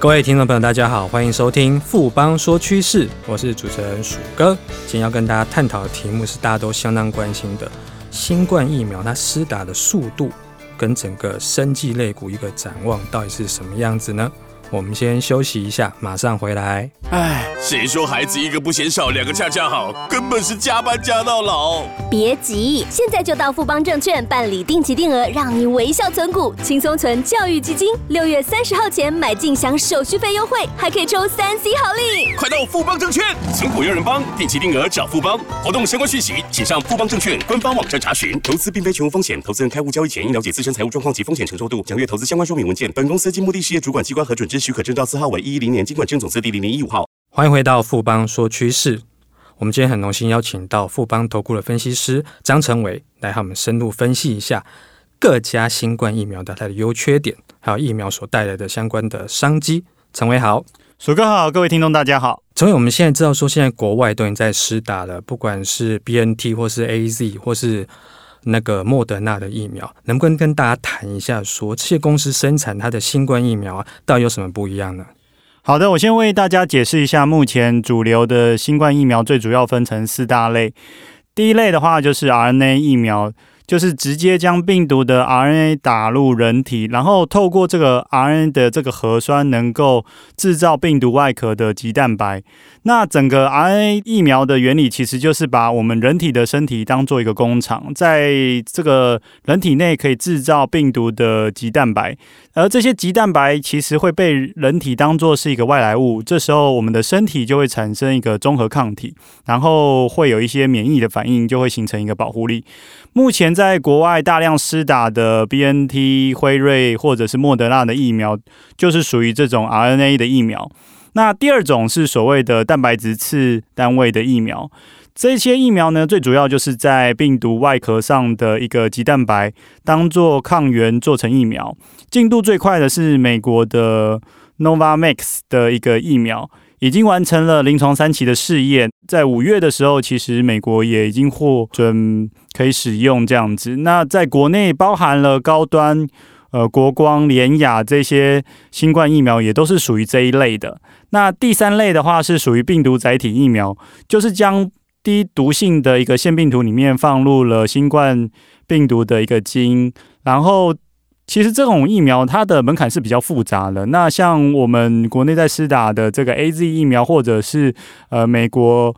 各位听众朋友，大家好，欢迎收听富邦说趋势，我是主持人鼠哥。今天要跟大家探讨的题目是大家都相当关心的新冠疫苗，它施打的速度跟整个生技类股一个展望到底是什么样子呢？我们先休息一下，马上回来。唉，谁说孩子一个不嫌少，两个恰恰好？根本是加班加到老。别急，现在就到富邦证券办理定期定额，让你微笑存股，轻松存教育基金。六月三十号前买进享手续费优惠，还可以抽三 C 好礼。快到富邦证券，存股有人帮，定期定额找富邦。活动相关讯息，请上富邦证券官方网站查询。投资并非全无风险，投资人开户交易前应了解自身财务状况及风险承受度，详阅投资相关说明文件。本公司经目的事业主管机关核准之许可证照字号为一一零年金管证总字第零零一五号。欢迎回到富邦说趋势。我们今天很荣幸邀请到富邦投顾的分析师张成伟来和我们深入分析一下各家新冠疫苗的它的优缺点，还有疫苗所带来的相关的商机。成伟好，鼠哥好，各位听众大家好。成伟，我们现在知道说现在国外都已经在施打了，不管是 BNT 或是 AZ 或是那个莫德纳的疫苗，能不能跟大家谈一下说这些公司生产它的新冠疫苗啊，到底有什么不一样呢？好的，我先为大家解释一下，目前主流的新冠疫苗最主要分成四大类。第一类的话就是 RNA 疫苗。就是直接将病毒的 RNA 打入人体，然后透过这个 RNA 的这个核酸，能够制造病毒外壳的棘蛋白。那整个 RNA 疫苗的原理，其实就是把我们人体的身体当做一个工厂，在这个人体内可以制造病毒的棘蛋白，而这些棘蛋白其实会被人体当做是一个外来物，这时候我们的身体就会产生一个中和抗体，然后会有一些免疫的反应，就会形成一个保护力。目前在国外大量施打的 BNT、辉瑞或者是莫德纳的疫苗，就是属于这种 RNA 的疫苗。那第二种是所谓的蛋白质次单位的疫苗，这些疫苗呢，最主要就是在病毒外壳上的一个棘蛋白当做抗原做成疫苗。进度最快的是美国的 Novavax 的一个疫苗。已经完成了临床三期的试验，在五月的时候，其实美国也已经获准可以使用这样子。那在国内包含了高端，呃，国光、联雅这些新冠疫苗，也都是属于这一类的。那第三类的话是属于病毒载体疫苗，就是将低毒性的一个腺病毒里面放入了新冠病毒的一个基因，然后。其实这种疫苗它的门槛是比较复杂的。那像我们国内在施打的这个 AZ 疫苗，或者是呃美国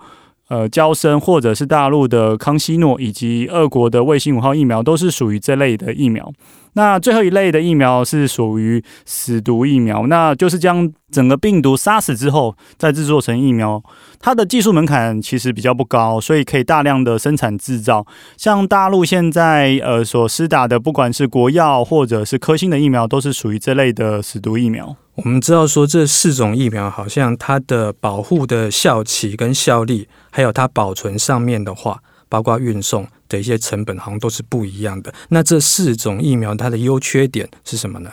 呃娇生，或者是大陆的康熙诺，以及俄国的卫星五号疫苗，都是属于这类的疫苗。那最后一类的疫苗是属于死毒疫苗，那就是将整个病毒杀死之后再制作成疫苗。它的技术门槛其实比较不高，所以可以大量的生产制造。像大陆现在呃所施打的，不管是国药或者是科兴的疫苗，都是属于这类的死毒疫苗。我们知道说这四种疫苗好像它的保护的效期跟效力，还有它保存上面的话，包括运送的一些成本，好像都是不一样的。那这四种疫苗它的优缺点是什么呢？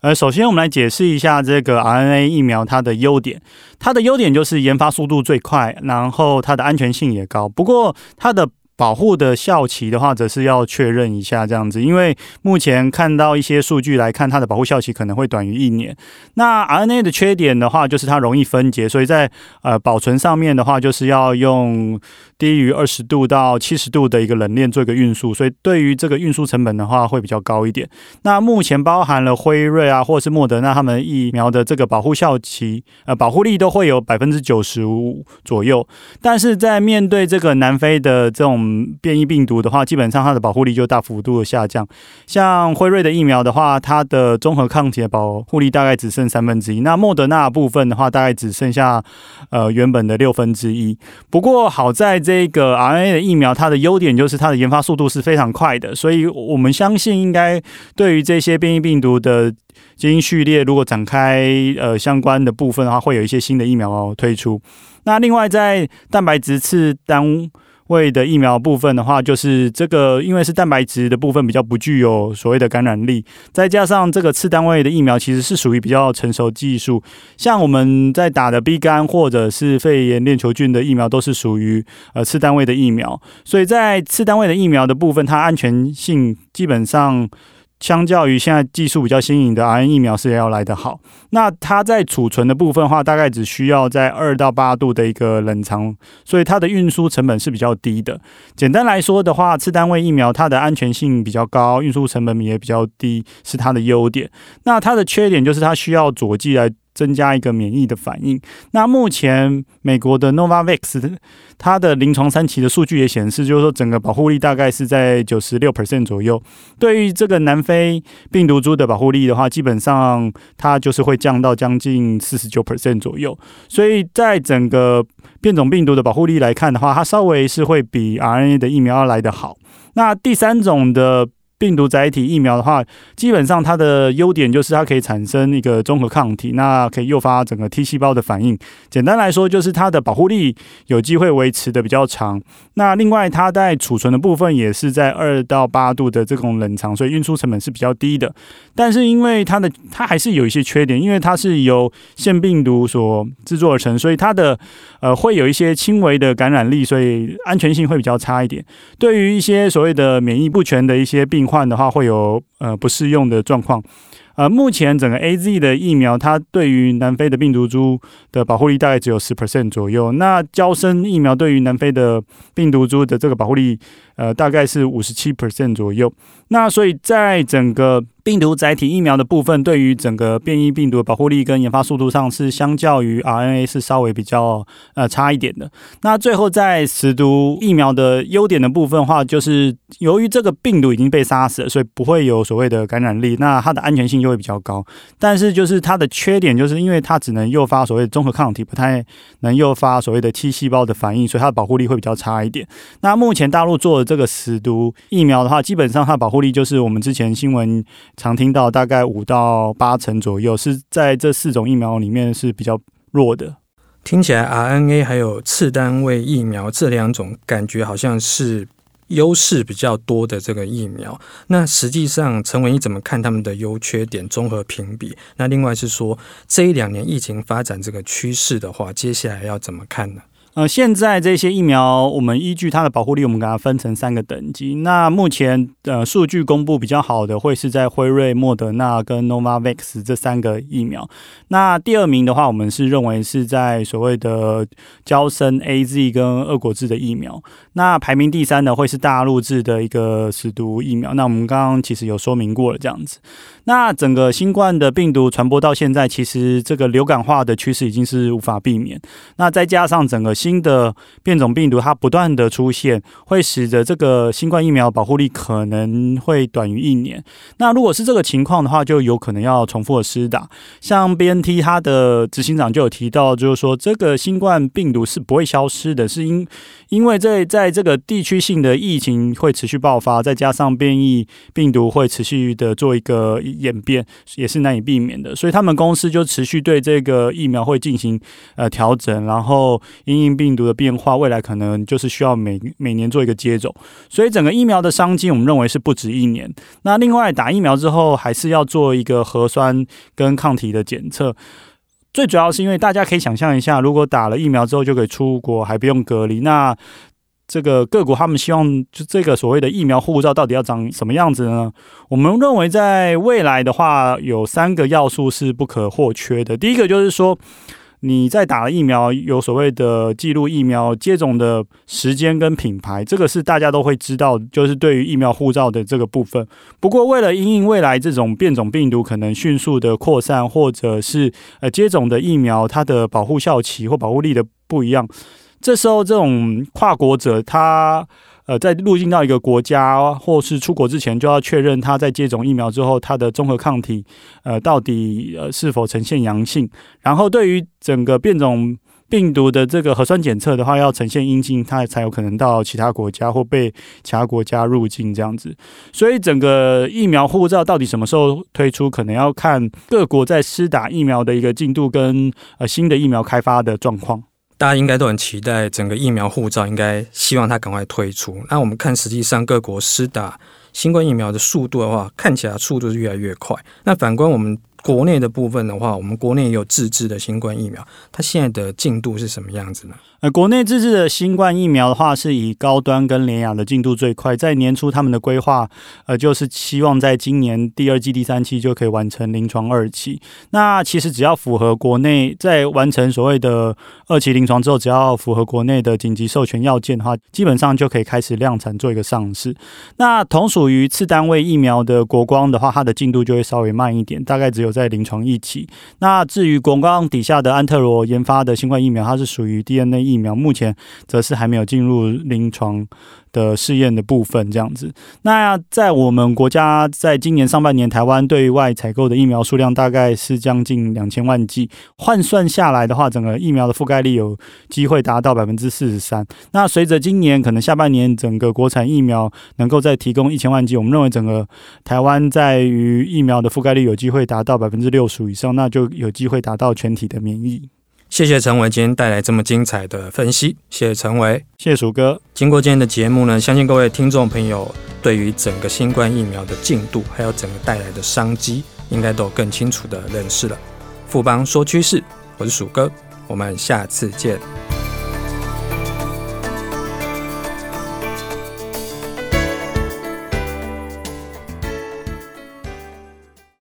呃，首先我们来解释一下这个 RNA 疫苗它的优点。它的优点就是研发速度最快，然后它的安全性也高。不过它的保护的效期的话，则是要确认一下这样子，因为目前看到一些数据来看，它的保护效期可能会短于一年。那 RNA 的缺点的话，就是它容易分解，所以在呃保存上面的话，就是要用低于二十度到七十度的一个冷链做一个运输，所以对于这个运输成本的话，会比较高一点。那目前包含了辉瑞啊，或是莫德纳他们疫苗的这个保护效期，呃，保护力都会有百分之九十五左右，但是在面对这个南非的这种嗯，变异病毒的话，基本上它的保护力就大幅度的下降。像辉瑞的疫苗的话，它的综合抗体的保护力大概只剩三分之一。那莫德纳部分的话，大概只剩下呃原本的六分之一。不过好在这个 RNA 的疫苗，它的优点就是它的研发速度是非常快的，所以我们相信应该对于这些变异病毒的基因序列，如果展开呃相关的部分的话，会有一些新的疫苗推出。那另外在蛋白质次单胃的疫苗部分的话，就是这个，因为是蛋白质的部分比较不具有所谓的感染力，再加上这个次单位的疫苗其实是属于比较成熟技术，像我们在打的 B 肝或者是肺炎链球菌的疫苗都是属于呃次单位的疫苗，所以在次单位的疫苗的部分，它安全性基本上相较于现在技术比较新颖的 RNA 疫苗是要来得好。那它在储存的部分的话，大概只需要在二到八度的一个冷藏，所以它的运输成本是比较低的。简单来说的话，次单位疫苗它的安全性比较高，运输成本也比较低，是它的优点。那它的缺点就是它需要佐剂来。增加一个免疫的反应。那目前美国的 Novavax 它的临床三期的数据也显示，就是说整个保护力大概是在九十六 percent 左右。对于这个南非病毒株的保护力的话，基本上它就是会降到将近四十九 percent 左右。所以在整个变种病毒的保护力来看的话，它稍微是会比 RNA 的疫苗要来得好。那第三种的。病毒载体疫苗的话，基本上它的优点就是它可以产生一个中和抗体，那可以诱发整个 T 细胞的反应。简单来说，就是它的保护力有机会维持的比较长。那另外，它在储存的部分也是在二到八度的这种冷藏，所以运输成本是比较低的。但是因为它的它还是有一些缺点，因为它是由腺病毒所制作而成，所以它的呃会有一些轻微的感染力，所以安全性会比较差一点。对于一些所谓的免疫不全的一些病换的话，会有呃不适用的状况。呃，目前整个 AZ 的疫苗，它对于南非的病毒株的保护力大概只有十 percent 左右。那交生疫苗对于南非的病毒株的这个保护力，呃，大概是五十七 percent 左右。那所以在整个病毒载体疫苗的部分，对于整个变异病毒的保护力跟研发速度上，是相较于 RNA 是稍微比较呃差一点的。那最后在死毒疫苗的优点的部分的话，就是由于这个病毒已经被杀死了，所以不会有所谓的感染力，那它的安全性就会比较高。但是就是它的缺点，就是因为它只能诱发所谓的中和抗体，不太能诱发所谓的 T 细胞的反应，所以它的保护力会比较差一点。那目前大陆做的这个死毒疫苗的话，基本上它的保护力就是我们之前新闻常听到，大概五到八成左右，是在这四种疫苗里面是比较弱的。听起来 RNA 还有次单位疫苗这两种，感觉好像是优势比较多的这个疫苗。那实际上，陈伟，你怎么看他们的优缺点综合评比？那另外是说，这一两年疫情发展这个趋势的话，接下来要怎么看呢？呃，现在这些疫苗，我们依据它的保护力，我们给它分成三个等级。那目前呃数据公布比较好的，会是在辉瑞、莫德纳跟 Novavax 这三个疫苗。那第二名的话，我们是认为是在所谓的交生 AZ 跟二国制的疫苗。那排名第三的会是大陆制的一个死毒疫苗。那我们刚刚其实有说明过了，这样子。那整个新冠的病毒传播到现在，其实这个流感化的趋势已经是无法避免。那再加上整个新的变种病毒它不断的出现，会使得这个新冠疫苗保护力可能会短于一年。那如果是这个情况的话，就有可能要重复的施打。像 BNT 它的执行长就有提到，就是说这个新冠病毒是不会消失的，是因因为在在这个地区性的疫情会持续爆发，再加上变异病毒会持续的做一个演变，也是难以避免的。所以他们公司就持续对这个疫苗会进行呃调整，然后因应病毒的变化，未来可能就是需要每每年做一个接种。所以整个疫苗的商机，我们认为是不止一年。那另外打疫苗之后，还是要做一个核酸跟抗体的检测。最主要是因为大家可以想象一下，如果打了疫苗之后就可以出国，还不用隔离，那这个各国他们希望就这个所谓的疫苗护照到底要长什么样子呢？我们认为在未来的话，有三个要素是不可或缺的。第一个就是说。你在打了疫苗，有所谓的记录疫苗接种的时间跟品牌，这个是大家都会知道，就是对于疫苗护照的这个部分。不过，为了因应未来这种变种病毒可能迅速的扩散，或者是呃接种的疫苗它的保护效期或保护力的不一样，这时候这种跨国者他。呃，在入境到一个国家或是出国之前，就要确认他在接种疫苗之后，他的综合抗体呃到底呃是否呈现阳性。然后，对于整个变种病毒的这个核酸检测的话，要呈现阴性，他才有可能到其他国家或被其他国家入境这样子。所以，整个疫苗护照到底什么时候推出，可能要看各国在施打疫苗的一个进度跟呃新的疫苗开发的状况。大家应该都很期待整个疫苗护照，应该希望它赶快推出。那我们看，实际上各国施打新冠疫苗的速度的话，看起来速度是越来越快。那反观我们国内的部分的话，我们国内也有自制的新冠疫苗，它现在的进度是什么样子呢？呃，国内自制的新冠疫苗的话，是以高端跟联雅的进度最快，在年初他们的规划，呃，就是希望在今年第二季、第三期就可以完成临床二期。那其实只要符合国内在完成所谓的二期临床之后，只要符合国内的紧急授权要件的话，基本上就可以开始量产做一个上市。那同属于次单位疫苗的国光的话，它的进度就会稍微慢一点，大概只有在临床一起，那至于广告底下的安特罗研发的新冠疫苗，它是属于 DNA 疫苗，目前则是还没有进入临床的试验的部分，这样子。那在我们国家，在今年上半年，台湾对外采购的疫苗数量大概是将近两千万剂，换算下来的话，整个疫苗的覆盖率有机会达到百分之四十三。那随着今年可能下半年整个国产疫苗能够再提供一千万剂，我们认为整个台湾在于疫苗的覆盖率有机会达到百分之六十以上，那就有机会达到全体的免疫。谢谢陈伟今天带来这么精彩的分析，谢谢陈伟，谢谢鼠哥。经过今天的节目呢，相信各位听众朋友对于整个新冠疫苗的进度，还有整个带来的商机，应该都有更清楚的认识了。富邦说趋势，我是鼠哥，我们下次见。